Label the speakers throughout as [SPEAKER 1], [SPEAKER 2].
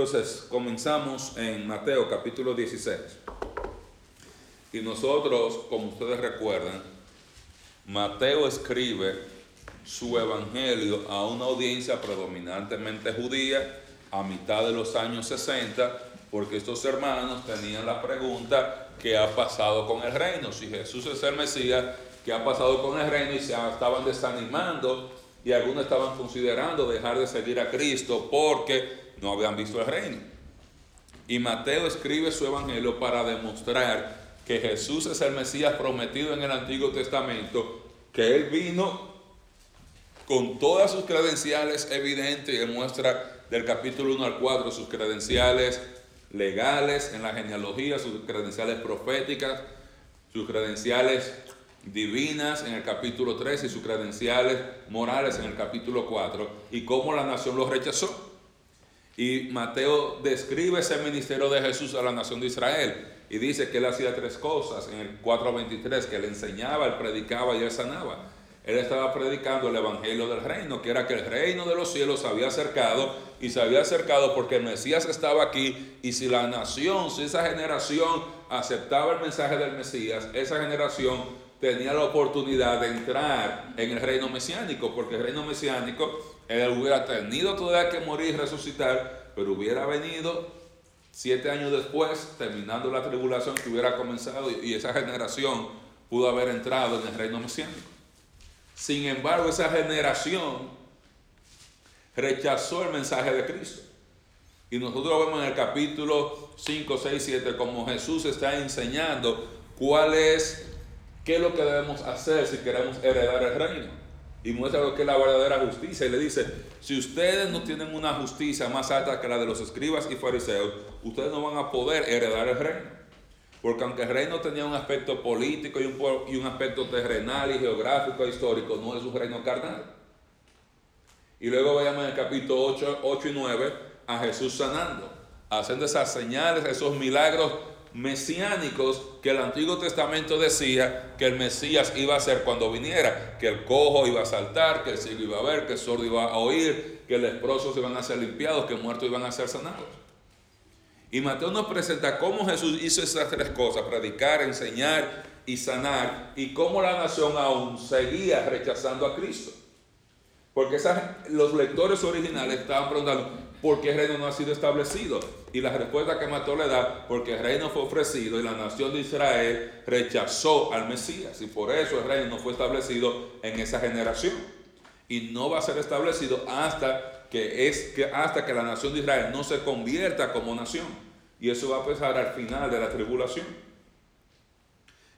[SPEAKER 1] Entonces, comenzamos en Mateo capítulo 16. Y nosotros, como ustedes recuerdan, Mateo escribe su evangelio a una audiencia predominantemente judía a mitad de los años 60, porque estos hermanos tenían la pregunta, ¿qué ha pasado con el reino? Si Jesús es el Mesías, ¿qué ha pasado con el reino? Y se estaban desanimando y algunos estaban considerando dejar de seguir a Cristo porque no habían visto el reino. Y Mateo escribe su evangelio para demostrar que Jesús es el Mesías prometido en el Antiguo Testamento, que Él vino con todas sus credenciales evidentes y demuestra del capítulo 1 al 4 sus credenciales legales en la genealogía, sus credenciales proféticas, sus credenciales divinas en el capítulo 3 y sus credenciales morales en el capítulo 4 y cómo la nación los rechazó. Y Mateo describe ese ministerio de Jesús a la nación de Israel y dice que él hacía tres cosas en el 4.23, que él enseñaba, él predicaba y él sanaba. Él estaba predicando el Evangelio del reino, que era que el reino de los cielos se había acercado y se había acercado porque el Mesías estaba aquí y si la nación, si esa generación aceptaba el mensaje del Mesías, esa generación tenía la oportunidad de entrar en el reino mesiánico, porque el reino mesiánico él hubiera tenido todavía que morir y resucitar, pero hubiera venido siete años después, terminando la tribulación que hubiera comenzado y esa generación pudo haber entrado en el reino mesiánico. Sin embargo, esa generación rechazó el mensaje de Cristo. Y nosotros vemos en el capítulo 5, 6, 7 como Jesús está enseñando cuál es, qué es lo que debemos hacer si queremos heredar el reino y muestra lo que es la verdadera justicia. Y le dice, si ustedes no tienen una justicia más alta que la de los escribas y fariseos, ustedes no van a poder heredar el reino. Porque aunque el reino tenía un aspecto político y un, aspecto terrenal y geográfico e histórico, no es un reino carnal. Y luego veamos en el capítulo 8, 8 y 9 a Jesús sanando, haciendo esas señales, esos milagros mesiánicos que el Antiguo Testamento decía que el Mesías iba a hacer cuando viniera, que el cojo iba a saltar, que el ciego iba a ver, que el sordo iba a oír, que leprosos iban a ser limpiados, que muertos iban a ser sanados. Y Mateo nos presenta cómo Jesús hizo esas tres cosas, predicar, enseñar y sanar, y cómo la nación aún seguía rechazando a Cristo. Porque los lectores originales estaban preguntando, ¿por qué el reino no ha sido establecido? Y la respuesta que Mateo le da, porque el reino fue ofrecido y la nación de Israel rechazó al Mesías. Y por eso el reino no fue establecido en esa generación. Y no va a ser establecido hasta que, es, que, hasta que la nación de Israel no se convierta como nación. Y eso va a pasar al final de la tribulación.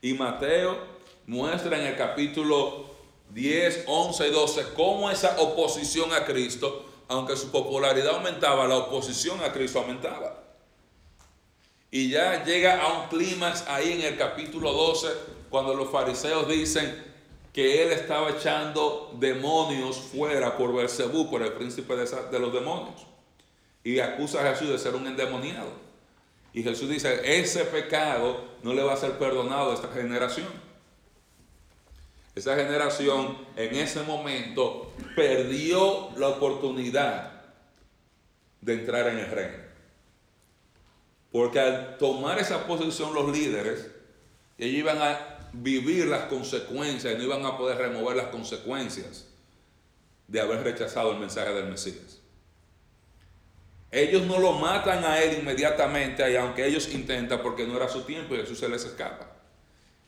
[SPEAKER 1] Y Mateo muestra en el capítulo 10, 11 y 12 cómo esa oposición a Cristo aunque su popularidad aumentaba, la oposición a Cristo aumentaba. Y ya llega a un clímax ahí en el capítulo 12, cuando los fariseos dicen que él estaba echando demonios fuera por Bersebú, por el príncipe de, de los demonios. Y acusa a Jesús de ser un endemoniado. Y Jesús dice, ese pecado no le va a ser perdonado a esta generación. Esa generación en ese momento perdió la oportunidad de entrar en el reino. Porque al tomar esa posición los líderes, ellos iban a vivir las consecuencias, no iban a poder remover las consecuencias de haber rechazado el mensaje del Mesías. Ellos no lo matan a él inmediatamente, aunque ellos intentan porque no era su tiempo y Jesús se les escapa.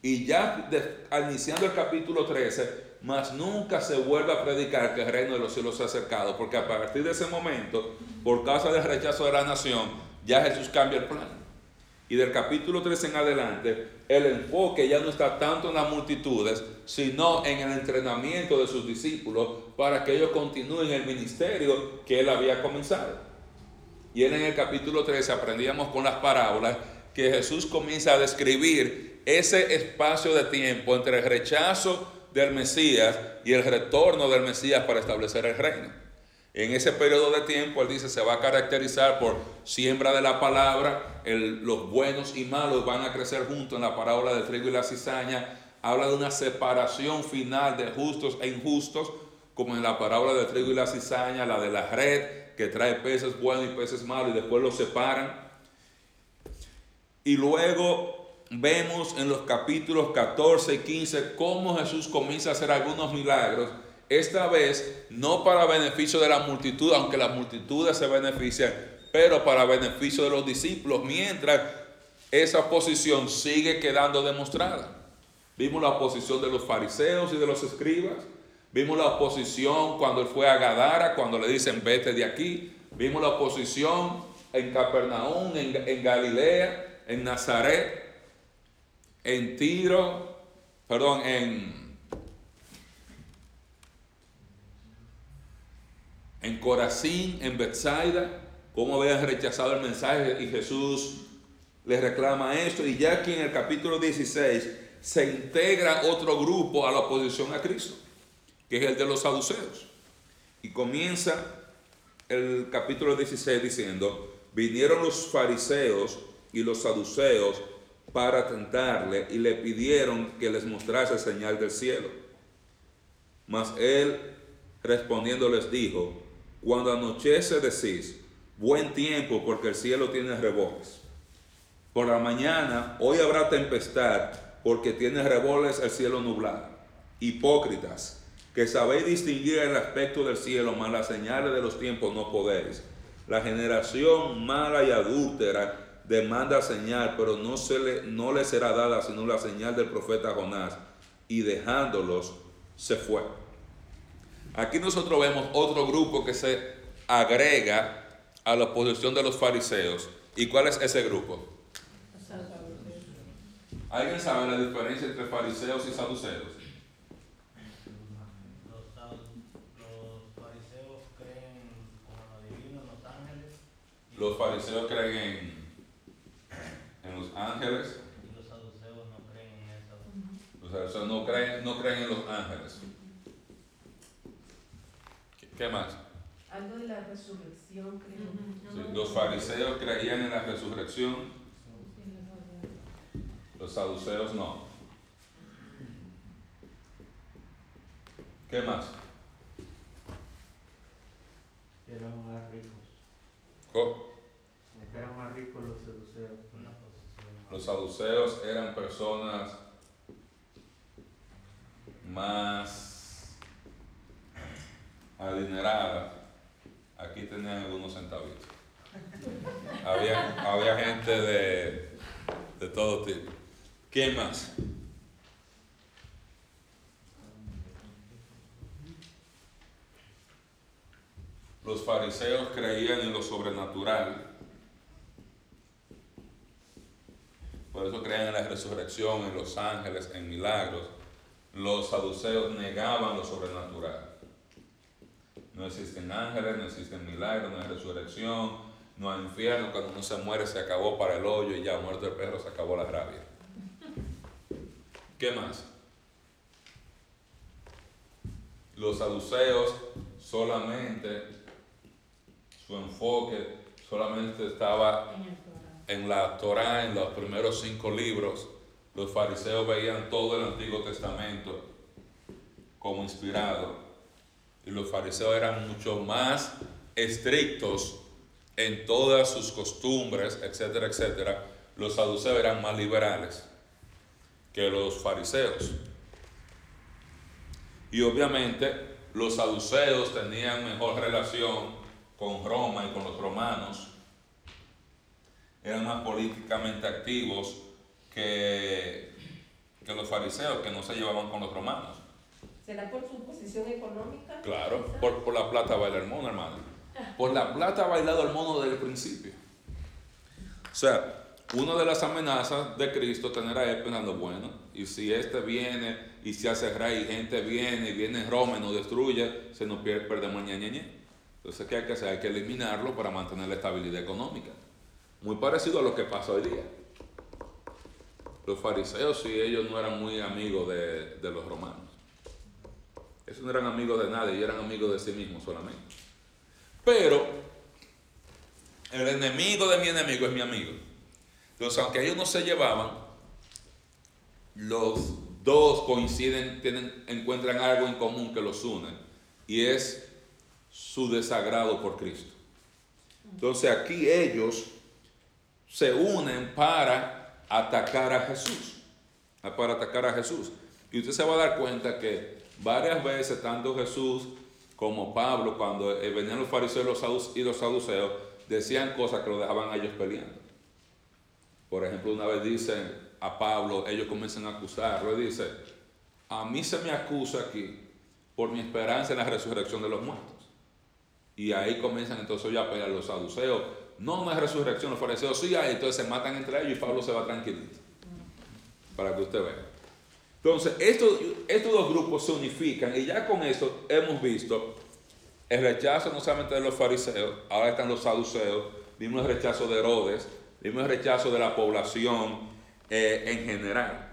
[SPEAKER 1] Y ya iniciando el capítulo 13, más nunca se vuelve a predicar que el reino de los cielos se ha acercado, porque a partir de ese momento, por causa del rechazo de la nación, ya Jesús cambia el plan. Y del capítulo 13 en adelante, el enfoque ya no está tanto en las multitudes, sino en el entrenamiento de sus discípulos para que ellos continúen el ministerio que él había comenzado. Y en el capítulo 13 aprendíamos con las parábolas que Jesús comienza a describir ese espacio de tiempo entre el rechazo del Mesías y el retorno del Mesías para establecer el reino. En ese periodo de tiempo, él dice, se va a caracterizar por siembra de la palabra, los buenos y malos van a crecer juntos en la parábola del trigo y la cizaña, habla de una separación final de justos e injustos, como en la parábola del trigo y la cizaña, la de la red, que trae peces buenos y peces malos y después los separan. Y luego vemos en los capítulos 14 y 15 cómo Jesús comienza a hacer algunos milagros, esta vez no para beneficio de la multitud, aunque las multitudes se benefician, pero para beneficio de los discípulos, mientras esa posición sigue quedando demostrada. Vimos la oposición de los fariseos y de los escribas. Vimos la oposición cuando él fue a Gadara, cuando le dicen vete de aquí. Vimos la oposición en Capernaum, en, en Galilea, en Nazaret, en Tiro, perdón, en, en Corazín, en Bethsaida, cómo habían rechazado el mensaje y Jesús les reclama esto. Y ya aquí en el capítulo 16 se integra otro grupo a la oposición a Cristo, que es el de los saduceos. Y comienza el capítulo 16 diciendo, vinieron los fariseos y los saduceos para tentarle y le pidieron que les mostrase señal del cielo. Mas él respondiendo les dijo, cuando anochece decís, buen tiempo porque el cielo tiene rebotes. Por la mañana, hoy habrá tempestad porque tiene reboles el cielo nublado. Hipócritas, que sabéis distinguir el aspecto del cielo, mas las señales de los tiempos no podéis. La generación mala y adúltera demanda señal, pero no, se le, no le será dada sino la señal del profeta Jonás. Y dejándolos, se fue. Aquí nosotros vemos otro grupo que se agrega a la oposición de los fariseos. ¿Y cuál es ese grupo? ¿Alguien sabe la diferencia entre fariseos y saduceos?
[SPEAKER 2] Los fariseos creen en los ángeles
[SPEAKER 1] Los fariseos creen en, en los ángeles,
[SPEAKER 2] y los saduceos no creen en eso.
[SPEAKER 1] los saduceos no creen, no creen en los ángeles. ¿Qué, qué más?
[SPEAKER 3] Algo de la resurrección, creo.
[SPEAKER 1] Sí, los fariseos creían en la resurrección, los saduceos no. ¿Qué más?
[SPEAKER 4] Eran más ricos.
[SPEAKER 1] Co-
[SPEAKER 4] Eran más ricos los seduceos.
[SPEAKER 1] Los saduceos eran personas más adineradas. Aquí tenían algunos centavitos. Había, había gente de, de todo tipo. ¿Quién más? Los fariseos creían en lo sobrenatural. Por eso creían en la resurrección, en los ángeles, en milagros. Los saduceos negaban lo sobrenatural. No existen ángeles, no existen milagros, no hay resurrección, no hay infierno. Cuando uno se muere se acabó para el hoyo y ya muerto el perro se acabó la rabia. ¿Qué más? Los saduceos solamente, su enfoque solamente estaba en la Torá, en los primeros cinco libros. Los fariseos veían todo el Antiguo Testamento como inspirado. Y los fariseos eran mucho más estrictos en todas sus costumbres, etcétera, etcétera. Los saduceos eran más liberales que los fariseos. Y obviamente los saduceos tenían mejor relación con Roma y con los romanos. Eran más políticamente activos que, que los fariseos, que no se llevaban con los romanos.
[SPEAKER 3] ¿Será por su posición económica?
[SPEAKER 1] Claro, por, por la plata baila el mono, hermano. Por la plata ha bailado el mono desde el principio. O sea, una de las amenazas de Cristo tener a él pensando, bueno, y si este viene y se hace rey, y gente viene y viene Roma y nos destruye, se nos pierde, perdemos ñe. Entonces, ¿qué hay que hacer? Hay que eliminarlo para mantener la estabilidad económica. Muy parecido a lo que pasa hoy día. Los fariseos, sí, ellos no eran muy amigos de, de los romanos. Esos no eran amigos de nadie, ellos eran amigos de sí mismos solamente. Pero el enemigo de mi enemigo es mi amigo. Entonces, aunque ellos no se llevaban, los dos coinciden, tienen, encuentran algo en común que los une, y es su desagrado por Cristo. Entonces aquí ellos se unen para atacar a Jesús. Para atacar a Jesús. Y usted se va a dar cuenta que varias veces, tanto Jesús como Pablo, cuando eh, venían los fariseos y los saduc- y los saduceos, decían cosas que lo dejaban a ellos peleando. Por ejemplo, una vez dicen a Pablo, ellos comienzan a acusarlo, y dice, a mí se me acusa aquí por mi esperanza en la resurrección de los muertos. Y ahí comienzan entonces ya a pelear los saduceos. No, no es resurrección, los fariseos sí hay, entonces se matan entre ellos y Pablo se va tranquilito. Para que usted vea. Entonces, estos, estos dos grupos se unifican y ya con esto hemos visto el rechazo no solamente de los fariseos, ahora están los saduceos, vimos el rechazo de Herodes, vimos el rechazo de la población eh, en general.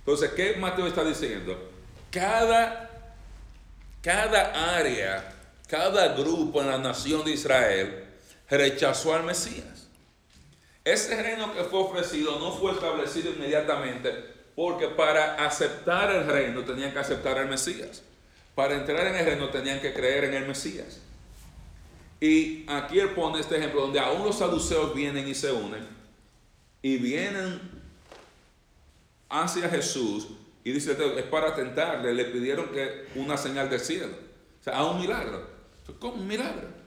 [SPEAKER 1] Entonces, ¿qué Mateo está diciendo? Cada, cada área, cada grupo en la nación de Israel rechazó al Mesías. Ese reino que fue ofrecido no fue establecido inmediatamente porque para aceptar el reino tenían que aceptar al Mesías. Para entrar en el reino tenían que creer en el Mesías. Y aquí él pone este ejemplo donde aún los saduceos vienen y se unen y vienen hacia Jesús y dice, es para tentarle, le pidieron que una señal del cielo. O sea, a un milagro. ¿Cómo un milagro?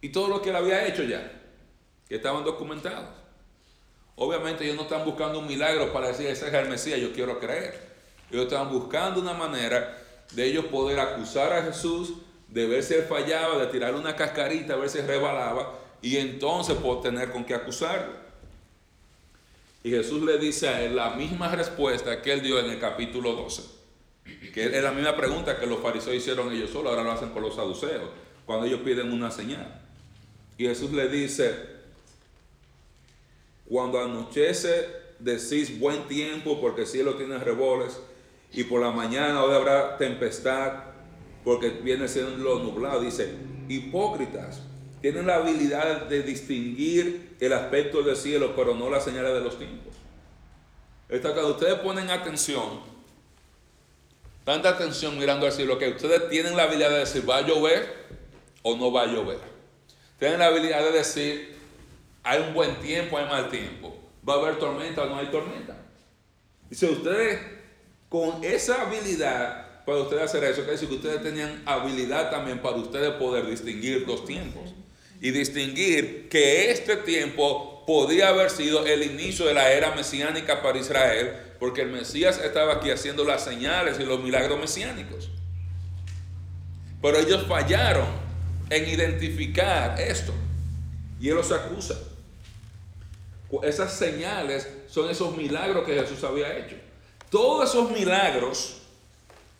[SPEAKER 1] Y todo lo que él había hecho ya, que estaban documentados. Obviamente ellos no están buscando un milagro para decir, ese es el Mesías, yo quiero creer. Ellos estaban buscando una manera de ellos poder acusar a Jesús, de ver si él fallaba, de tirarle una cascarita, a ver si rebalaba, y entonces por tener con qué acusarlo. Y Jesús le dice a él la misma respuesta que él dio en el capítulo 12. Que es la misma pregunta que los fariseos hicieron ellos solos, ahora lo hacen con los saduceos, cuando ellos piden una señal. Y Jesús le dice, cuando anochece decís buen tiempo porque el cielo tiene reboles y por la mañana hoy habrá tempestad porque viene siendo nublado. Dice, hipócritas, tienen la habilidad de distinguir el aspecto del cielo pero no las señales de los tiempos. Esta, cuando ustedes ponen atención, tanta atención mirando al cielo que ustedes tienen la habilidad de decir va a llover o no va a llover. Tienen la habilidad de decir hay un buen tiempo, hay mal tiempo. Va a haber tormenta o no hay tormenta. Dice, ustedes con esa habilidad para ustedes hacer eso, quiere decir que ustedes tenían habilidad también para ustedes poder distinguir los tiempos. Y distinguir que este tiempo podía haber sido el inicio de la era mesiánica para Israel, porque el Mesías estaba aquí haciendo las señales y los milagros mesiánicos. Pero ellos fallaron en identificar esto. Y Él los acusa. Esas señales son esos milagros que Jesús había hecho. Todos esos milagros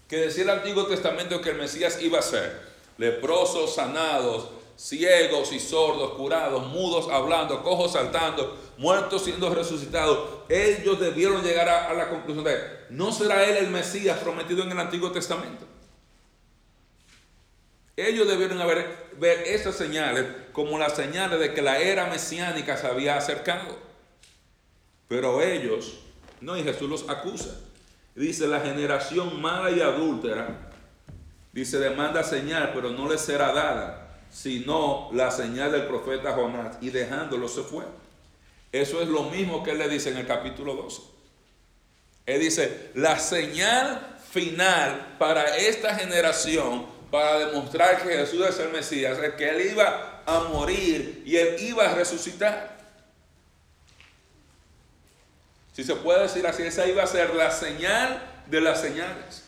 [SPEAKER 1] que decía el Antiguo Testamento que el Mesías iba a hacer, leprosos sanados, ciegos y sordos curados, mudos hablando, cojos saltando, muertos siendo resucitados, ellos debieron llegar a, a la conclusión de, ¿no será Él el Mesías prometido en el Antiguo Testamento? Ellos debieron haber, ver esas señales como las señales de que la era mesiánica se había acercado. Pero ellos, no, y Jesús los acusa. Dice, la generación mala y adúltera, dice, demanda señal, pero no le será dada, sino la señal del profeta Jonás. Y dejándolo se fue. Eso es lo mismo que él le dice en el capítulo 12. Él dice, la señal final para esta generación para demostrar que Jesús es el Mesías, es que Él iba a morir y Él iba a resucitar. Si se puede decir así, esa iba a ser la señal de las señales.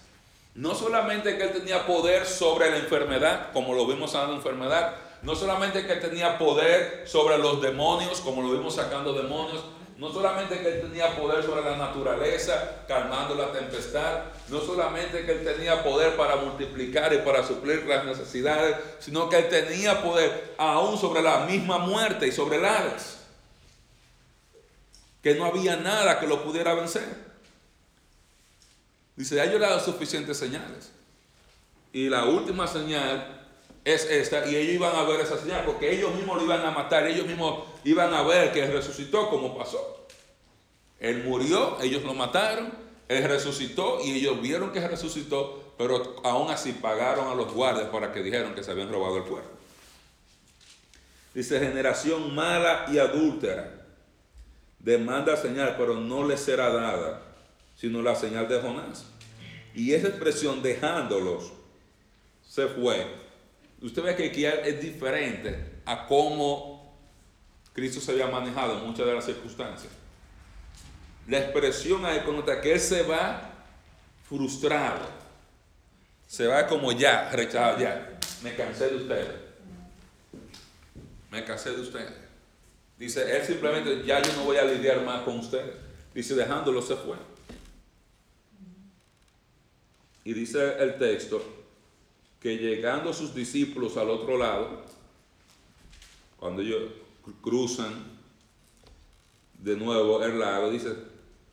[SPEAKER 1] No solamente que Él tenía poder sobre la enfermedad, como lo vimos en la enfermedad, no solamente que Él tenía poder sobre los demonios, como lo vimos sacando demonios, no solamente que él tenía poder sobre la naturaleza, calmando la tempestad, no solamente que él tenía poder para multiplicar y para suplir las necesidades, sino que él tenía poder aún sobre la misma muerte y sobre el Hades. Que no había nada que lo pudiera vencer. Dice, ya yo le he dado suficientes señales. Y la última señal es esta, y ellos iban a ver esa señal, porque ellos mismos lo iban a matar, ellos mismos iban a ver que resucitó como pasó. Él murió, ellos lo mataron, él resucitó y ellos vieron que resucitó, pero aún así pagaron a los guardias para que dijeron que se habían robado el cuerpo. Dice, generación mala y adúltera. Demanda señal, pero no le será dada, sino la señal de Jonás. Y esa expresión, dejándolos, se fue. Usted ve que aquí es diferente a cómo Cristo se había manejado en muchas de las circunstancias. La expresión ahí conota que Él se va frustrado. Se va como ya, rechazado, ya. Me cansé de ustedes. Me cansé de ustedes. Dice, Él simplemente, ya yo no voy a lidiar más con ustedes. Dice, dejándolo se fue. Y dice el texto que llegando sus discípulos al otro lado, cuando ellos cruzan de nuevo el lago, dice,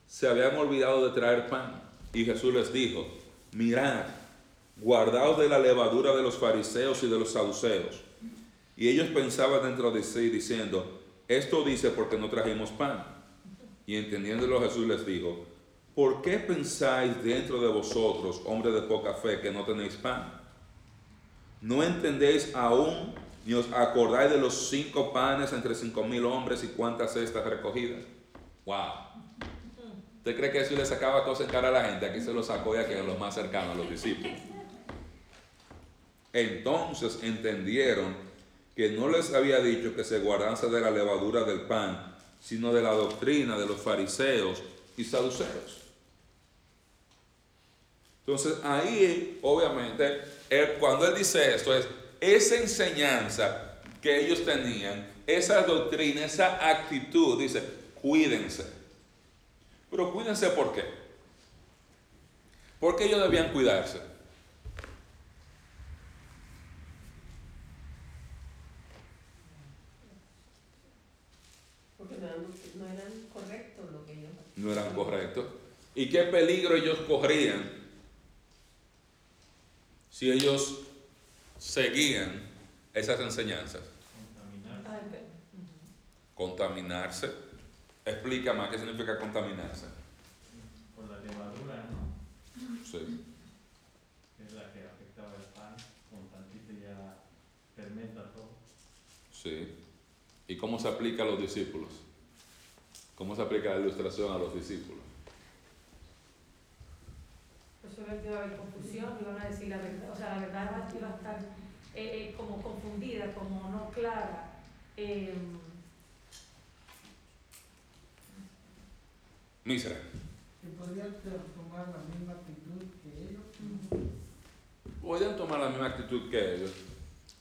[SPEAKER 1] se habían olvidado de traer pan. Y Jesús les dijo, mirad, guardaos de la levadura de los fariseos y de los saduceos. Y ellos pensaban dentro de sí diciendo, esto dice porque no trajimos pan. Y entendiéndolo Jesús les dijo, ¿por qué pensáis dentro de vosotros, hombres de poca fe, que no tenéis pan? ¿No entendéis aún ni os acordáis de los cinco panes entre cinco mil hombres y cuántas cestas recogidas? ¡Wow! ¿Usted cree que Jesús le sacaba cosas cara a la gente? Aquí se lo sacó y aquí a los más cercanos, a los discípulos. Entonces entendieron que no les había dicho que se guardase de la levadura del pan, sino de la doctrina de los fariseos y saduceos. Entonces ahí, obviamente, cuando él dice esto, es esa enseñanza que ellos tenían, esa doctrina, esa actitud, dice, cuídense. Pero cuídense por qué. Porque ellos debían cuidarse.
[SPEAKER 3] Porque no eran, no eran correctos lo que ellos
[SPEAKER 1] No eran correctos. ¿Y qué peligro ellos corrían si ellos seguían esas enseñanzas?
[SPEAKER 2] Contaminar.
[SPEAKER 3] Pe-
[SPEAKER 1] Contaminarse. Explica más qué significa contaminarse.
[SPEAKER 2] Por la levadura, ¿no?
[SPEAKER 1] Sí.
[SPEAKER 2] Es la que afectaba el pan, con tantito ya fermenta todo.
[SPEAKER 1] Sí. ¿Y cómo se aplica a los discípulos? ¿Cómo se aplica la ilustración a los discípulos?
[SPEAKER 5] Posiblemente iba a haber confusión, iban a decir la verdad, o sea, la verdad iba- a estar eh, eh, como confundida, como no clara. Eh,
[SPEAKER 1] Misra.
[SPEAKER 6] que podrían tomar la misma actitud que ellos.
[SPEAKER 1] Podían tomar la misma actitud que ellos.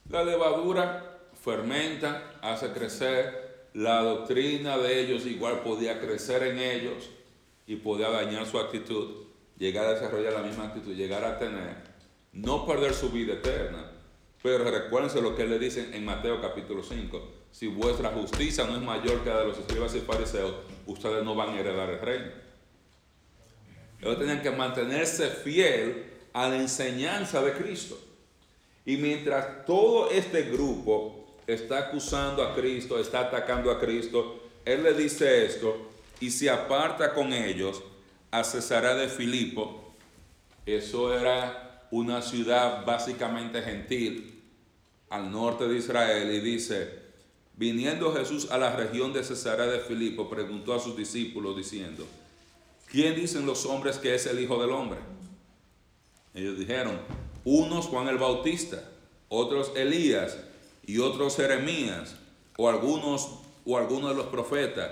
[SPEAKER 1] La levadura fermenta, hace crecer. La doctrina de ellos igual podía crecer en ellos y podía dañar su actitud, llegar a desarrollar la misma actitud, llegar a tener, no perder su vida eterna. Pero recuérdense lo que le dicen en Mateo capítulo 5. Si vuestra justicia no es mayor que la de los escribas y fariseos, ustedes no van a heredar el reino. Ellos tenían que mantenerse fiel a la enseñanza de Cristo. Y mientras todo este grupo está acusando a Cristo, está atacando a Cristo, Él le dice esto y se aparta con ellos a Cesarea de Filipo. Eso era una ciudad básicamente gentil al norte de Israel y dice, viniendo Jesús a la región de Cesarea de Filipo, preguntó a sus discípulos diciendo, ¿quién dicen los hombres que es el Hijo del Hombre? Ellos dijeron, unos Juan el Bautista, otros Elías y otros Jeremías o algunos o algunos de los profetas.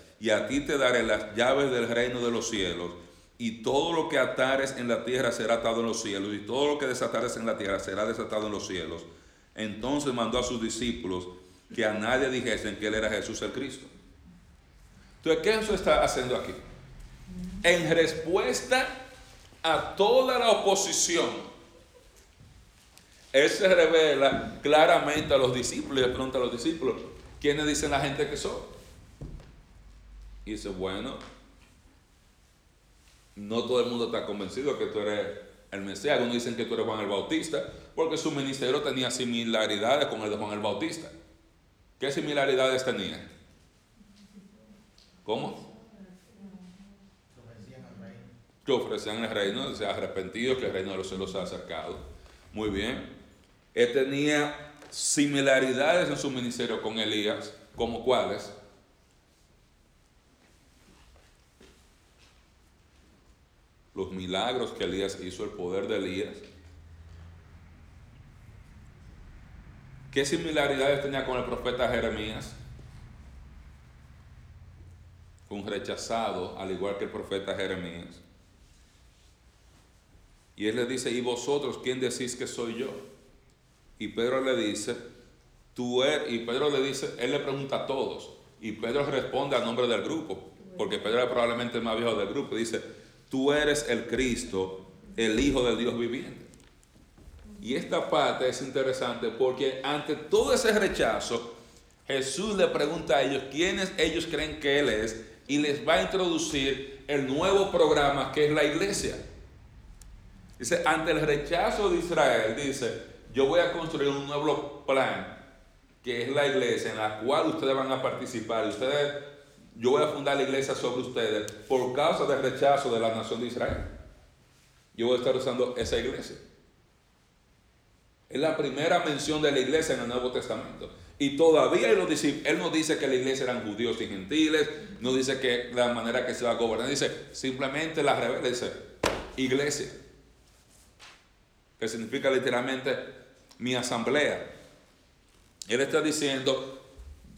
[SPEAKER 1] y a ti te daré las llaves del reino de los cielos, y todo lo que atares en la tierra será atado en los cielos, y todo lo que desatares en la tierra será desatado en los cielos. Entonces mandó a sus discípulos que a nadie dijesen que él era Jesús el Cristo. Entonces, ¿qué Jesús está haciendo aquí? En respuesta a toda la oposición, Él se revela claramente a los discípulos y le pregunta a los discípulos, ¿quiénes dicen la gente que son? Dice, bueno, no todo el mundo está convencido que tú eres el Mesías. Algunos dicen que tú eres Juan el Bautista, porque su ministerio tenía similaridades con el de Juan el Bautista. ¿Qué similaridades tenía? ¿Cómo? Que ofrecían el reino, o sea, arrepentidos, que el reino de los cielos se ha acercado. Muy bien. Él tenía similaridades en su ministerio con Elías, como cuáles? Los milagros que Elías hizo, el poder de Elías. ¿Qué similaridades tenía con el profeta Jeremías? Un rechazado, al igual que el profeta Jeremías. Y él le dice, ¿y vosotros quién decís que soy yo? Y Pedro le dice, tú eres, y Pedro le dice, él le pregunta a todos, y Pedro responde a nombre del grupo, porque Pedro era probablemente el más viejo del grupo, dice, tú eres el Cristo, el Hijo del Dios viviente. Y esta parte es interesante porque ante todo ese rechazo, Jesús le pregunta a ellos quiénes ellos creen que Él es y les va a introducir el nuevo programa que es la iglesia. Dice, ante el rechazo de Israel, dice, yo voy a construir un nuevo plan, que es la iglesia, en la cual ustedes van a participar. Ustedes, yo voy a fundar la iglesia sobre ustedes por causa del rechazo de la nación de Israel. Yo voy a estar usando esa iglesia. Es la primera mención de la iglesia en el Nuevo Testamento. Y todavía él, dice, él no dice que la iglesia eran judíos y gentiles, no dice que la manera que se va a gobernar, dice simplemente la rebelde, dice iglesia, que significa literalmente mi asamblea. Él está diciendo,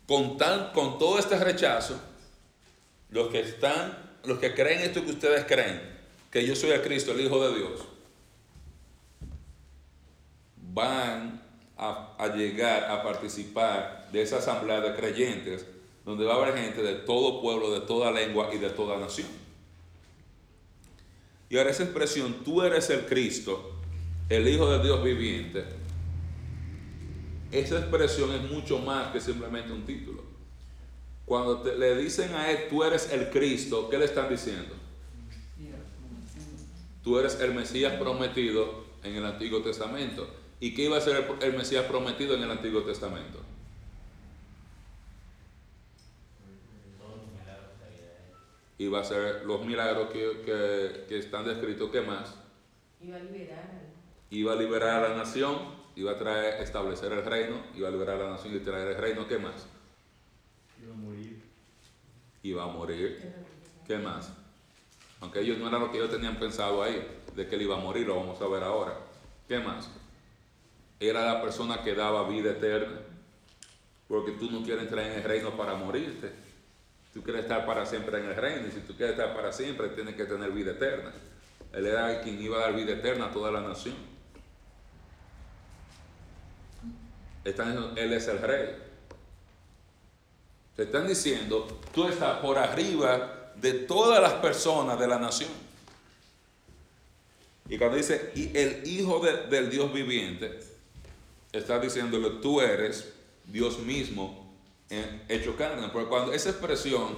[SPEAKER 1] con, tan, con todo este rechazo, los que están, los que creen esto que ustedes creen, que yo soy el Cristo, el Hijo de Dios, van a, a, llegar a participar de esa asamblea de creyentes, donde va a haber gente de todo pueblo, de toda lengua y de toda nación. Y ahora esa expresión, tú eres el Cristo, el Hijo de Dios viviente, esa expresión es mucho más que simplemente un título. Cuando te, le dicen a él, tú eres el Cristo, ¿qué le están diciendo? Tú eres el Mesías prometido en el Antiguo Testamento. ¿Y qué iba a ser el, el Mesías prometido en el Antiguo Testamento?
[SPEAKER 2] Él.
[SPEAKER 1] Iba a ser los milagros que, que, que están descritos. ¿Qué más?
[SPEAKER 3] Iba a liberar
[SPEAKER 1] Iba a liberar a la nación, iba a traer, establecer el reino, iba a liberar a la nación y traer el reino. ¿Qué más?
[SPEAKER 4] Iba a morir.
[SPEAKER 1] ¿Qué más? Aunque ellos no era lo que ellos tenían pensado ahí, de que él iba a morir, lo vamos a ver ahora. ¿Qué más? Era la persona que daba vida eterna. Porque tú no quieres entrar en el reino para morirte. Tú quieres estar para siempre en el reino. Y si tú quieres estar para siempre, tienes que tener vida eterna. Él era quien iba a dar vida eterna a toda la nación. Él es el rey. Te están diciendo, tú estás por arriba de todas las personas de la nación. Y cuando dice, y el Hijo de, del Dios viviente, está diciéndole, tú eres Dios mismo en, hecho carne. Porque cuando esa expresión,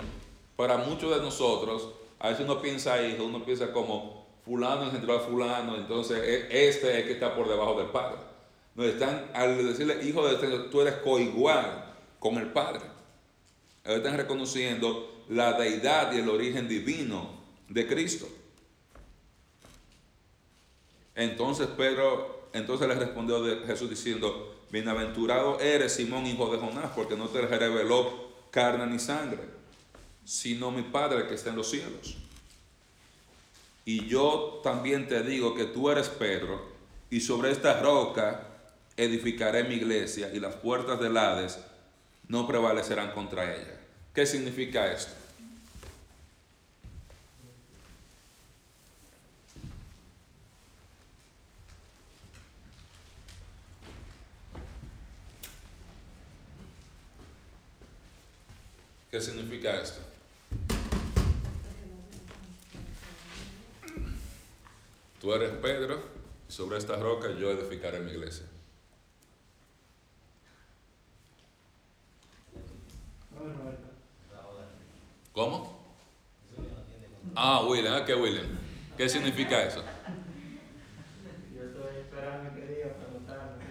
[SPEAKER 1] para muchos de nosotros, a veces uno piensa hijo, uno piensa como fulano engendró a fulano, entonces e- este es el que está por debajo del Padre. No están, al decirle hijo de este, tú eres coigual con el Padre. Están reconociendo la deidad y el origen divino de Cristo. Entonces Pedro, entonces le respondió Jesús diciendo, bienaventurado eres Simón, hijo de Jonás, porque no te reveló carne ni sangre, sino mi Padre que está en los cielos. Y yo también te digo que tú eres Pedro, y sobre esta roca edificaré mi iglesia, y las puertas del Hades no prevalecerán contra ella. ¿Qué significa esto? ¿Qué significa esto? Tú eres Pedro, y sobre esta roca yo edificaré mi iglesia. ¿Cómo? Ah, William, ¿ah, ¿qué William? ¿Qué significa eso?
[SPEAKER 4] Yo estoy esperando que diga preguntarme.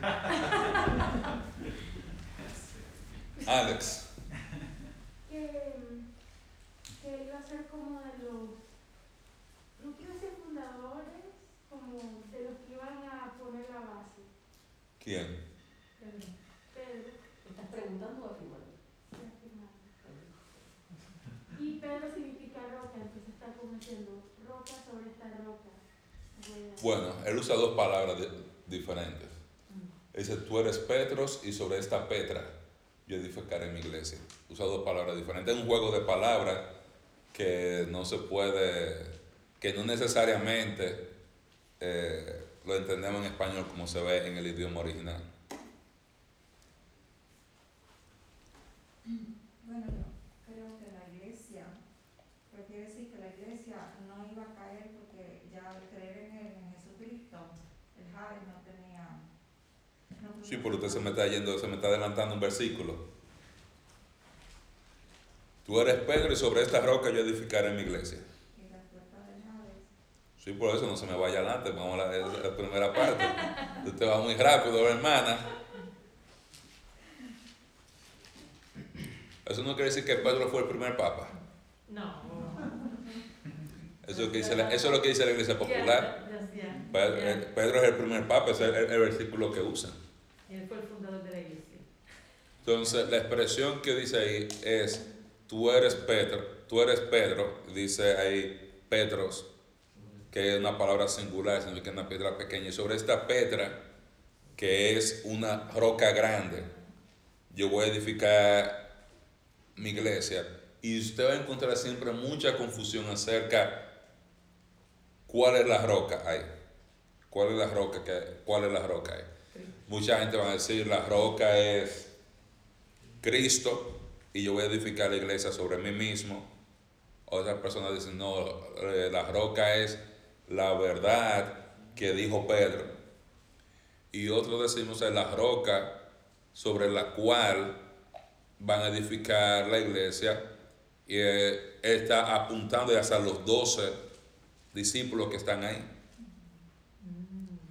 [SPEAKER 1] Alex.
[SPEAKER 7] que, que iba a ser como de los, no quiero decir fundadores, como de los que iban a poner la base.
[SPEAKER 1] ¿Quién?
[SPEAKER 7] Pedro,
[SPEAKER 3] ¿Estás preguntando o afirmando?
[SPEAKER 7] estoy afirmando. Y Pedro significa roca, entonces está como diciendo roca sobre esta roca. voy a-".
[SPEAKER 1] Bueno, él usa dos palabras di- diferentes. Dice, tú eres Petros y sobre esta Petra yo edificaré mi iglesia. Usa dos palabras diferentes. Es un juego de palabras que no se puede, que no necesariamente eh, lo entendemos en español como se ve en el idioma original.
[SPEAKER 8] Bueno, yo creo que la iglesia, pero quiere decir que la iglesia no iba a caer porque ya al creer en, él, en Jesucristo, el Jade no tenía... no
[SPEAKER 1] Sí, pero usted se me está yendo, se me está adelantando un versículo. Tú eres Pedro y sobre esta roca yo edificaré mi iglesia. Sí, por eso no se me vaya adelante, vamos a la, primera parte. Usted va muy rápido, hermana. Eso no quiere decir que Pedro fue el primer papa.
[SPEAKER 5] No.
[SPEAKER 1] Eso es, lo que dice la- eso es lo que dice la iglesia popular. Pedro, eh, Pedro es el primer papa, ese es el, el versículo que usan.
[SPEAKER 5] Él fue el fundador de la iglesia.
[SPEAKER 1] Entonces, la expresión que dice ahí es, tú eres Pedro, tú eres Pedro, dice ahí Petros, que es una palabra singular, significa una piedra pequeña. Y sobre esta piedra, que es una roca grande, yo voy a edificar mi iglesia. Y usted va a encontrar siempre mucha confusión acerca cuál es la roca ahí. ¿Cuál es la roca que cuál es la roca ahí? Mucha gente va a decir la roca es Cristo y yo voy a edificar la iglesia sobre mí mismo. Otras personas dicen, no, eh, la roca es la verdad que dijo Pedro. Y otros decimos es la roca sobre la cual van a edificar la iglesia y eh, está apuntando hacia los doce discípulos que están ahí.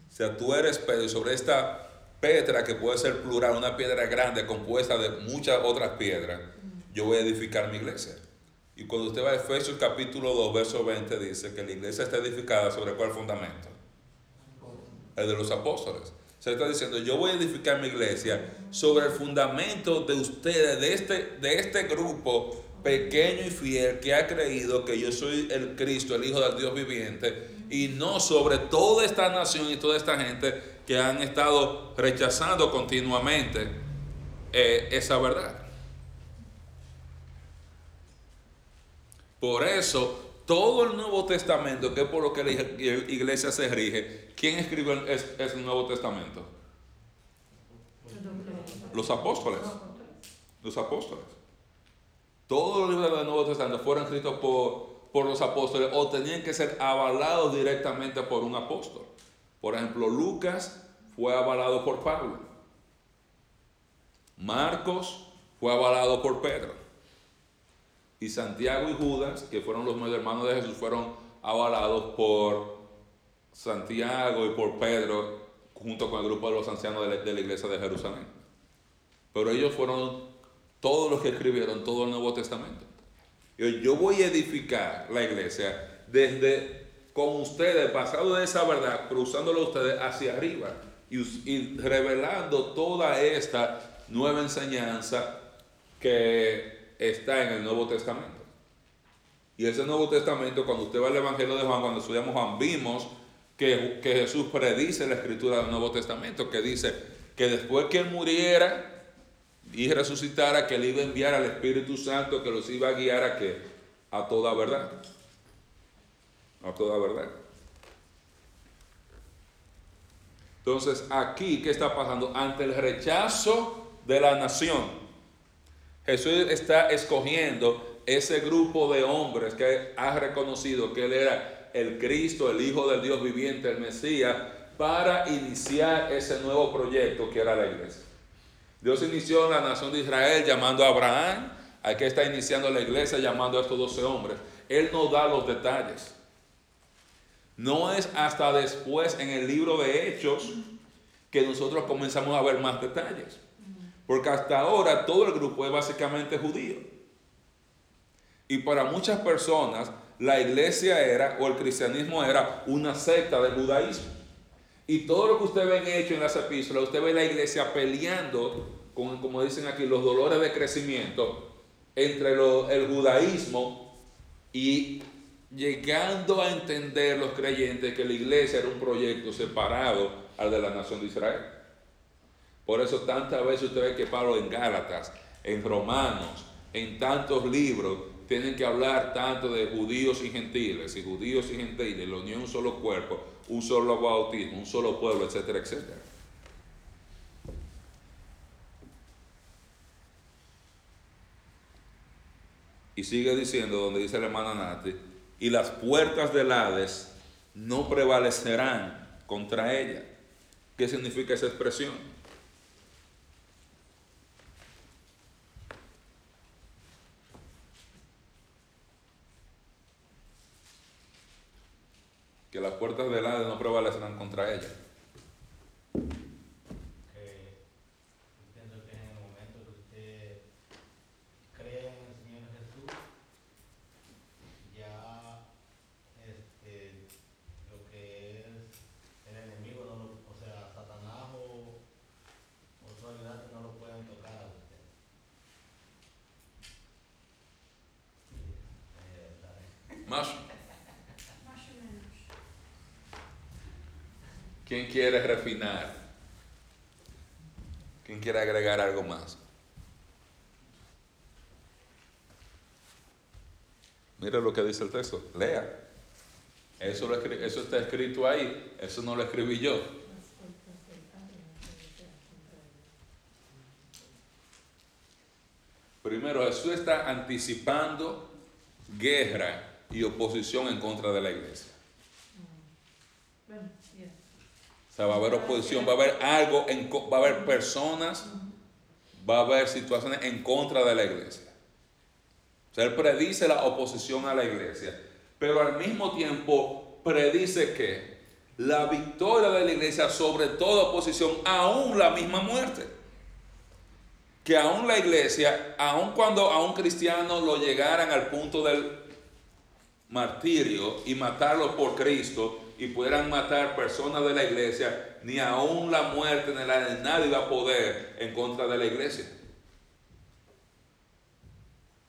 [SPEAKER 1] O sea, tú eres Pedro y sobre esta Petra, que puede ser plural, una piedra grande compuesta de muchas otras piedras, yo voy a edificar mi iglesia. Y cuando usted va a Efesios capítulo 2, verso 20, dice que la iglesia está edificada sobre cuál fundamento? El de los apóstoles. Se está diciendo, yo voy a edificar mi iglesia sobre el fundamento de ustedes, de este, de este grupo pequeño y fiel que ha creído que yo soy el Cristo, el Hijo del Dios viviente, y no sobre toda esta nación y toda esta gente que han estado rechazando continuamente eh, esa verdad. Por eso, todo el Nuevo Testamento, que es por lo que la ig- iglesia se rige, ¿quién escribió el, es- es el Nuevo Testamento? Los apóstoles. Los apóstoles. Todos los libros del Nuevo Testamento fueron escritos por, por los apóstoles o tenían que ser avalados directamente por un apóstol. Por ejemplo, Lucas fue avalado por Pablo. Marcos fue avalado por Pedro. Y Santiago y Judas, que fueron los medio hermanos de Jesús, fueron avalados por Santiago y por Pedro, junto con el grupo de los ancianos de la, de la iglesia de Jerusalén. Pero ellos fueron todos los que escribieron todo el Nuevo Testamento. Yo voy a edificar la iglesia desde con ustedes, pasado de esa verdad, cruzándolo ustedes hacia arriba y, y revelando toda esta nueva enseñanza que está en el Nuevo Testamento. Y ese Nuevo Testamento, cuando usted va al Evangelio de Juan, cuando estudiamos Juan, vimos que, que Jesús predice la escritura del Nuevo Testamento, que dice que después que él muriera y resucitara, que él iba a enviar al Espíritu Santo, que los iba a guiar a que a toda verdad. A toda verdad. Entonces, aquí, ¿qué está pasando? Ante el rechazo de la nación, Jesús está escogiendo ese grupo de hombres que ha reconocido que Él era el Cristo, el Hijo del Dios viviente, el Mesías, para iniciar ese nuevo proyecto que era la iglesia. Dios inició la nación de Israel llamando a Abraham, hay que estar iniciando la iglesia llamando a estos 12 hombres. Él nos da los detalles. No es hasta después en el libro de Hechos que nosotros comenzamos a ver más detalles. Porque hasta ahora todo el grupo es básicamente judío. Y para muchas personas la iglesia era, o el cristianismo era, una secta del judaísmo. Y todo lo que usted ve hecho en las epístolas, usted ve la iglesia peleando con, como dicen aquí, los dolores de crecimiento entre el judaísmo y llegando a entender los creyentes que la iglesia era un proyecto separado al de la nación de Israel. Por eso tantas veces usted ve que Pablo en Gálatas, en Romanos, en tantos libros, tienen que hablar tanto de judíos y gentiles, y judíos y gentiles, la unión un solo cuerpo, un solo bautismo, un solo pueblo, etcétera, etcétera. Y sigue diciendo, donde dice la hermana Nati, y las puertas del Hades no prevalecerán contra ella. ¿Qué significa esa expresión? Que las puertas del Hades no prevalecerán contra ella.
[SPEAKER 2] que yo pienso que en el momento que usted cree en el Señor Jesús, ya este, lo que es el enemigo, no lo, o sea, Satanás o autoridades no lo pueden tocar a usted. Eh, dale.
[SPEAKER 1] Más,
[SPEAKER 7] Más o menos.
[SPEAKER 1] ¿Quién quiere refinar? ¿Quién quiere agregar algo más? Mira lo que dice el texto, lea. Eso, eso está escrito ahí, eso no lo escribí yo. Primero, Jesús está anticipando guerra y oposición en contra de la iglesia.
[SPEAKER 5] Bueno, ya.
[SPEAKER 1] O sea, va a haber oposición, va a haber algo, va a haber personas, va a haber situaciones en contra de la iglesia. O sea, él predice la oposición a la iglesia, pero al mismo tiempo predice que la victoria de la iglesia sobre toda oposición, aún la misma muerte. Que aún la iglesia, aún cuando a un cristiano lo llegaran al punto del martirio y matarlo por Cristo y pudieran matar personas de la iglesia, ni aún la muerte ni la nadie va a poder en contra de la iglesia.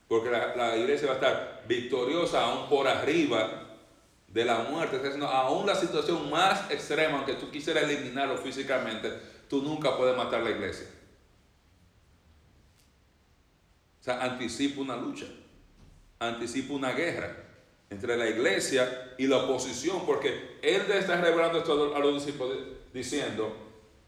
[SPEAKER 1] Porque la, la iglesia va a estar victoriosa aún por arriba de la muerte. Está diciendo, aún la situación más extrema, aunque tú quisieras eliminarlo físicamente, tú nunca puedes matar la iglesia. O sea, anticipa una lucha, anticipa una guerra entre la iglesia y la oposición, porque él está revelando esto a los discípulos diciendo,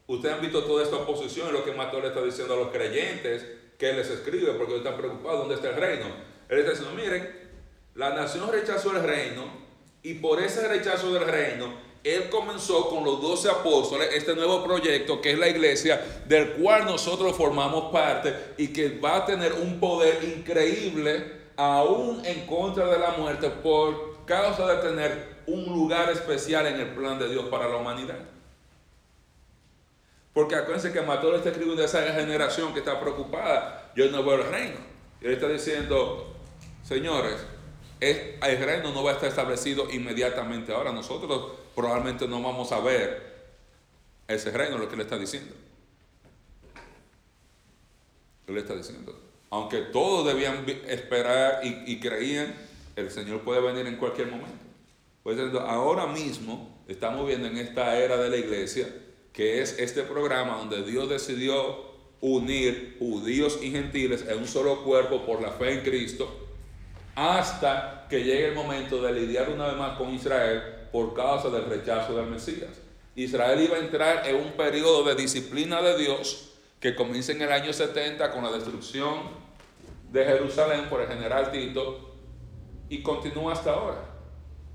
[SPEAKER 1] ustedes han visto toda esta oposición, lo que Mateo le está diciendo a los creyentes, que él les escribe, porque están preocupados, ¿dónde está el reino? Él está diciendo, miren, la nación rechazó el reino, y por ese rechazo del reino, él comenzó con los doce apóstoles este nuevo proyecto que es la iglesia, del cual nosotros formamos parte y que va a tener un poder increíble aún en contra de la muerte por causa de tener un lugar especial en el plan de Dios para la humanidad. Porque acuérdense que Mateo le está escribiendo a esa generación que está preocupada. Yo no veo el reino. Y él está diciendo, señores, es- el reino no va a estar establecido inmediatamente ahora. Nosotros probablemente no vamos a ver ese reino, lo que le está diciendo. ¿Qué le está diciendo? Aunque todos debían esperar y, creían, el Señor puede venir en cualquier momento. Pues ahora mismo estamos viendo en esta era de la iglesia que es este programa donde Dios decidió unir judíos y gentiles en un solo cuerpo por la fe en Cristo hasta que llegue el momento de lidiar una vez más con Israel por causa del rechazo del Mesías. Israel iba a entrar en un periodo de disciplina de Dios que comienza en el año 70 con la destrucción de Jerusalén por el general Tito y continúa hasta ahora.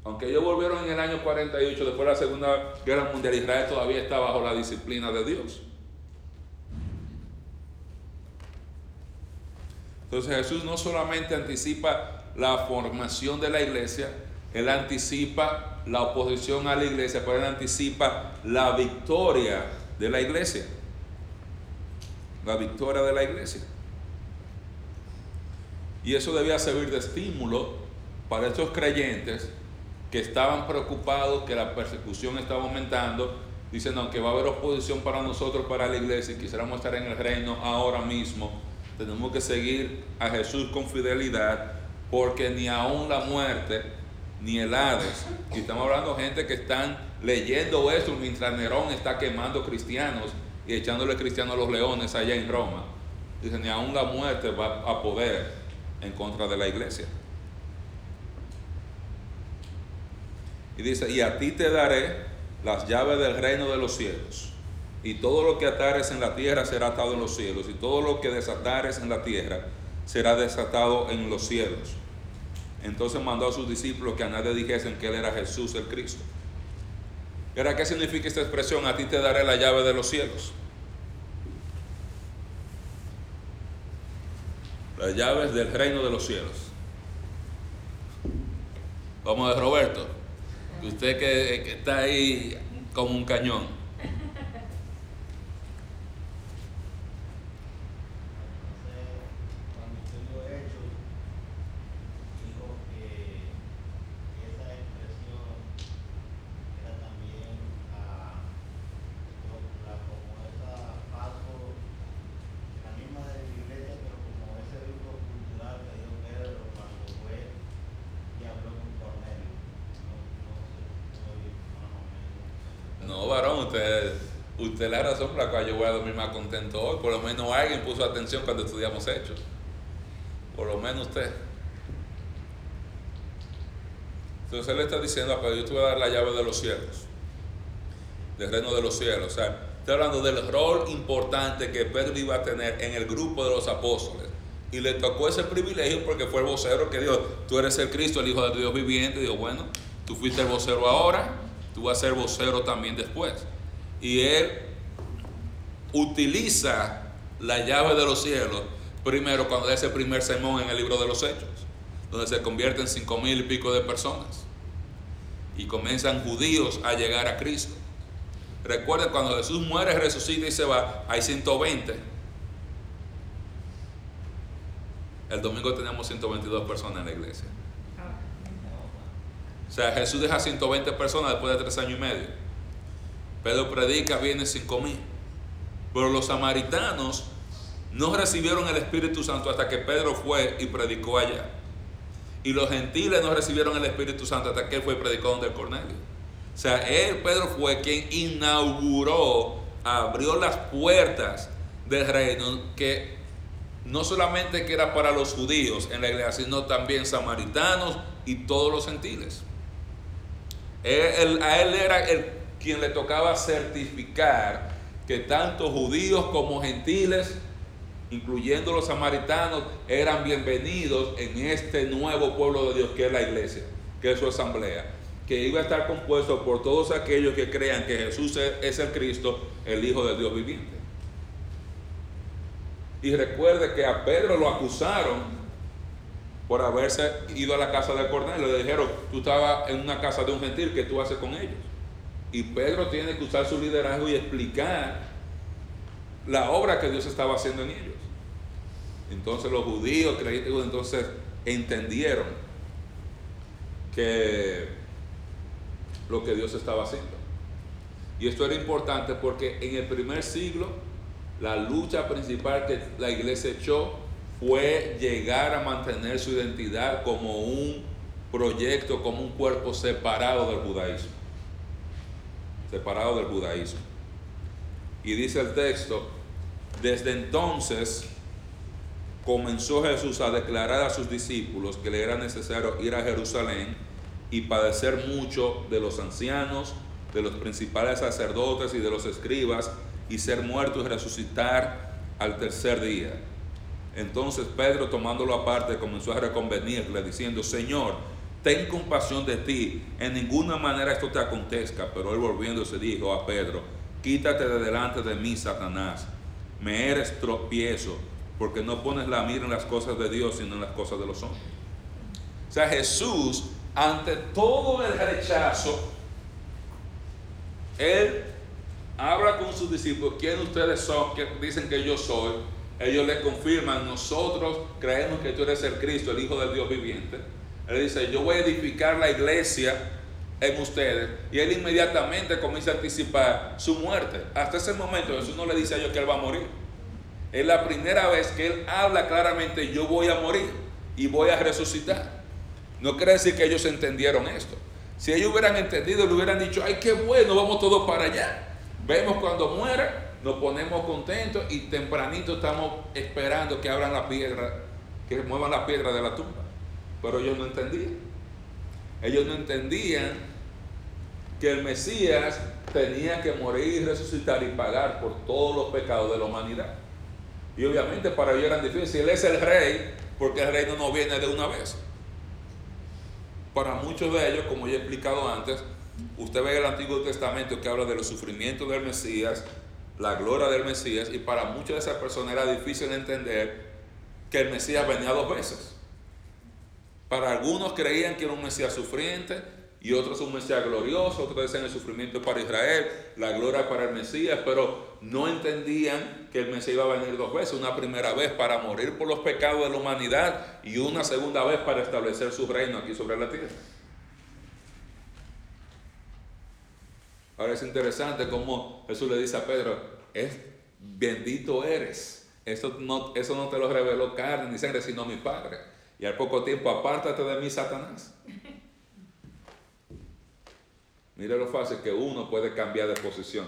[SPEAKER 1] Aunque ellos volvieron en el año 48 después de la Segunda Guerra Mundial, Israel todavía está bajo la disciplina de Dios. Entonces Jesús no solamente anticipa la formación de la iglesia, Él anticipa la oposición a la iglesia, pero Él anticipa la victoria de la iglesia. La victoria de la iglesia. Y eso debía servir de estímulo para estos creyentes que estaban preocupados que la persecución estaba aumentando, dicen, aunque va a haber oposición para nosotros, para la iglesia, y quisiéramos estar en el reino ahora mismo, tenemos que seguir a Jesús con fidelidad, porque ni aún la muerte, ni el Hades, y estamos hablando de gente que están leyendo esto mientras Nerón está quemando cristianos y echándole cristianos a los leones allá en Roma. Dicen, ni aún la muerte va a poder en contra de la iglesia. Y dice, y a ti te daré las llaves del reino de los cielos. Y todo lo que atares en la tierra será atado en los cielos. Y todo lo que desatares en la tierra será desatado en los cielos. Entonces mandó a sus discípulos que a nadie dijesen que él era Jesús el Cristo. ¿Y qué significa esta expresión? A ti te daré la llave de los cielos. Las llaves del reino de los cielos. Vamos a Roberto. Usted que, que está ahí como un cañón.
[SPEAKER 2] Entonces, cuando estudio Hechos, dijo que esa expresión era también ah, lo- la- como esa paso, la misma de la iglesia, pero como ese grupo cultural que dio Pedro cuando fue y habló con Cornelio. No, no sé, estoy más o menos.
[SPEAKER 1] No, varón, usted, usted la razón por la cual yo voy a dormir más contento hoy. Por lo menos alguien puso cuando estudiamos hechos. Por lo menos usted. Entonces él está diciendo, pero yo te voy a dar la llave de los cielos. Del reino de los cielos. O sea, está hablando del rol importante que Pedro iba a tener en el grupo de los apóstoles. Y le tocó ese privilegio porque fue el vocero que dijo, tú eres el Cristo, el Hijo de Dios viviente. Y dijo, bueno, tú fuiste el vocero ahora, tú vas a ser vocero también después. Y él utiliza la llave de los cielos primero cuando da ese primer sermón en el libro de los Hechos, donde se convierten cinco mil y pico de personas y comienzan judíos a llegar a Cristo. Recuerden cuando Jesús muere, resucita y se va, hay 120. El domingo teníamos 122 personas en la iglesia. O sea, Jesús deja 120 personas después de tres años y medio. Pedro predica, viene 5 mil. Pero los samaritanos no recibieron el Espíritu Santo hasta que Pedro fue y predicó allá. Y los gentiles no recibieron el Espíritu Santo hasta que él fue y predicó donde el Cornelio. O sea, él, Pedro, fue quien inauguró, abrió las puertas del reino que no solamente que era para los judíos en la iglesia, sino también samaritanos y todos los gentiles. A él era el quien le tocaba certificar que tanto judíos como gentiles, incluyendo los samaritanos, eran bienvenidos en este nuevo pueblo de Dios que es la iglesia, que es su asamblea, que iba a estar compuesto por todos aquellos que crean que Jesús es el Cristo, el Hijo de Dios viviente. Y recuerde que a Pedro lo acusaron por haberse ido a la casa de Cornelio. Le dijeron, tú estabas en una casa de un gentil, ¿qué tú haces con ellos? Y Pedro tiene que usar su liderazgo y explicar la obra que Dios estaba haciendo en ellos. Entonces los judíos creyentes entonces entendieron que lo que Dios estaba haciendo. Y esto era importante porque en el primer siglo la lucha principal que la iglesia echó fue llegar a mantener su identidad como un proyecto, como un cuerpo separado del judaísmo. Separado del judaísmo. Y dice el texto, desde entonces comenzó Jesús a declarar a sus discípulos que le era necesario ir a Jerusalén y padecer mucho de los ancianos, de los principales sacerdotes y de los escribas, y ser muerto y resucitar al tercer día. Entonces Pedro, tomándolo aparte, comenzó a reconvenirle, diciendo, Señor, ten compasión de ti, en ninguna manera esto te acontezca. Pero él volviéndose dijo a Pedro, quítate de delante de mí, Satanás, me eres tropiezo, porque no pones la mira en las cosas de Dios, sino en las cosas de los hombres. O sea, Jesús, ante todo el rechazo, Él habla con sus discípulos, ¿quién ustedes son? que dicen que yo soy? Ellos le confirman, nosotros creemos que tú eres el Cristo, el Hijo del Dios viviente. Él dice, yo voy a edificar la iglesia en ustedes. Y él inmediatamente comienza a anticipar su muerte. Hasta ese momento Jesús no le dice a ellos que él va a morir. Es la primera vez que él habla claramente, yo voy a morir y voy a resucitar. No quiere decir que ellos entendieron esto. Si ellos hubieran entendido, le hubieran dicho, ay, qué bueno, vamos todos para allá. Vemos cuando muera, nos ponemos contentos y tempranito estamos esperando que abran la piedra, que muevan la piedra de la tumba. Pero ellos no entendían. Ellos no entendían que el Mesías tenía que morir y resucitar y pagar por todos los pecados de la humanidad. Y obviamente para ellos era difícil. Él es el rey, porque el reino no viene de una vez. Para muchos de ellos, como ya he explicado antes, usted ve el Antiguo Testamento que habla de los sufrimientos del Mesías, la gloria del Mesías, y para muchas de esas personas era difícil entender que el Mesías venía dos veces. Para algunos creían que era un Mesías sufriente y otros un Mesías glorioso, otros decían el sufrimiento para Israel, la gloria para el Mesías, pero no entendían que el Mesías iba a venir dos veces, una primera vez para morir por los pecados de la humanidad y una segunda vez para establecer su reino aquí sobre la tierra. Ahora es interesante cómo Jesús le dice a Pedro, es bendito eres. Eso no, eso no te lo reveló carne ni sangre, sino mi Padre. Y al poco tiempo, apártate de mí, Satanás. Mira lo fácil que uno puede cambiar de posición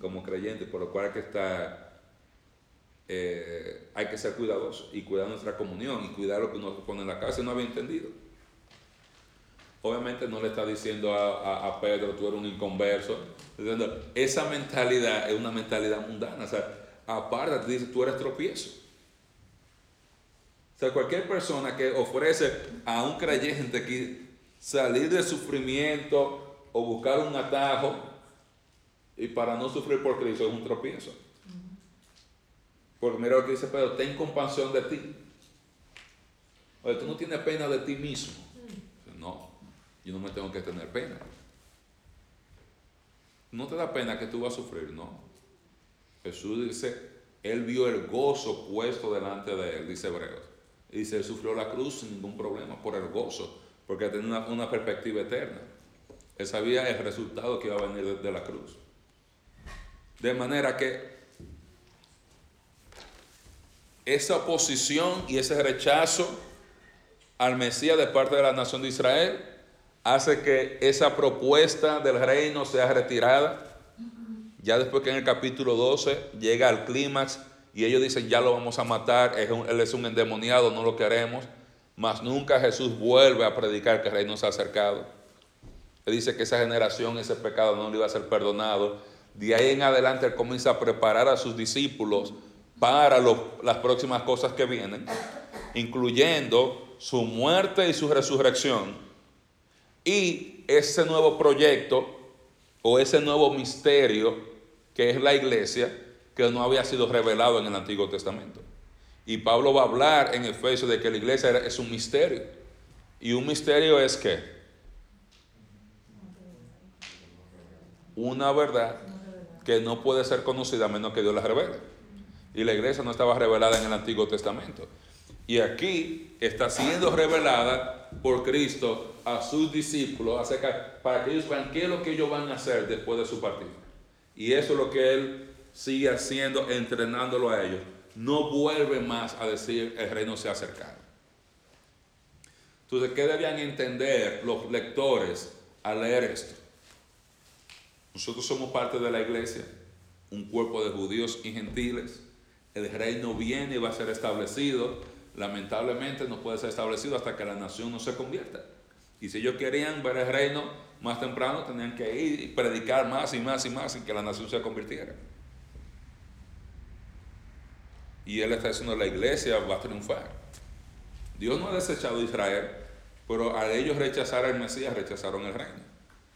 [SPEAKER 1] como creyente, por lo cual hay que estar, eh, hay que ser cuidadoso y cuidar nuestra comunión y cuidar lo que uno pone en la casa. No había entendido. Obviamente no le está diciendo a, Pedro, tú eres un inconverso. Esa mentalidad es una mentalidad mundana. O sea, aparte te dice, tú eres tropiezo. O sea, cualquier persona que ofrece a un creyente que salir del sufrimiento o buscar un atajo y para no sufrir por Cristo es un tropiezo. Porque mira lo que dice Pedro, ten compasión de ti. Oye, tú no tienes pena de ti mismo. No, yo no me tengo que tener pena. No te da pena que tú vas a sufrir, no. Jesús dice, Él vio el gozo puesto delante de Él, dice Hebreos. Y dice, Él sufrió la cruz sin ningún problema, por el gozo, porque tenía una, una perspectiva eterna. Él sabía el resultado que iba a venir de, la cruz. De manera que esa oposición y ese rechazo al Mesías de parte de la nación de Israel hace que esa propuesta del reino sea retirada. Ya después que en el capítulo 12 llega al clímax y ellos dicen ya lo vamos a matar, él es un endemoniado, no lo queremos, mas nunca Jesús vuelve a predicar que el reino se ha acercado. Él dice que esa generación, ese pecado no le iba a ser perdonado. De ahí en adelante él comienza a preparar a sus discípulos para lo, las próximas cosas que vienen, incluyendo su muerte y su resurrección. Y ese nuevo proyecto o ese nuevo misterio que es la iglesia, que no había sido revelado en el Antiguo Testamento. Y Pablo va a hablar en Efesios de que la iglesia es un misterio. Y un misterio es que una verdad que no puede ser conocida a menos que Dios la revele. Y la iglesia no estaba revelada en el Antiguo Testamento. Y aquí está siendo revelada por Cristo a sus discípulos acerca, para que ellos vean qué es lo que ellos van a hacer después de su partida. Y eso es lo que Él sigue haciendo, entrenándolo a ellos. No vuelve más a decir el reino se ha acercado. Entonces, ¿qué debían entender los lectores al leer esto? Nosotros somos parte de la iglesia, un cuerpo de judíos y gentiles. El reino viene y va a ser establecido. Lamentablemente no puede ser establecido hasta que la nación no se convierta. Y si ellos querían ver el reino más temprano, tenían que ir y predicar más y más y más y que la nación se convirtiera. Y él está diciendo, la iglesia va a triunfar. Dios no ha desechado a Israel, pero al ellos rechazar al Mesías, rechazaron el reino.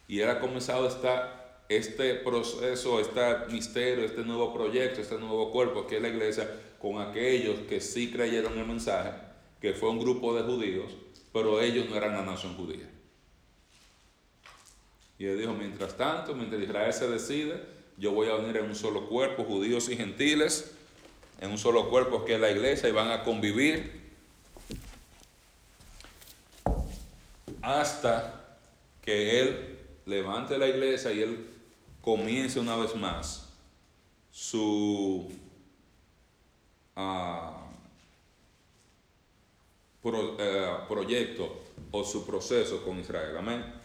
[SPEAKER 1] Y él ha comenzado esta este proceso, este misterio, este nuevo proyecto, este nuevo cuerpo que es la iglesia, con aquellos que sí creyeron el mensaje, que fue un grupo de judíos, pero ellos no eran la nación judía. Y él dijo, mientras tanto, mientras Israel se decide, yo voy a unir en un solo cuerpo, judíos y gentiles, en un solo cuerpo que es la iglesia, y van a convivir hasta que Él levante la iglesia y Él comience una vez más su ah, pro- eh, proyecto o su proceso con Israel. Amén.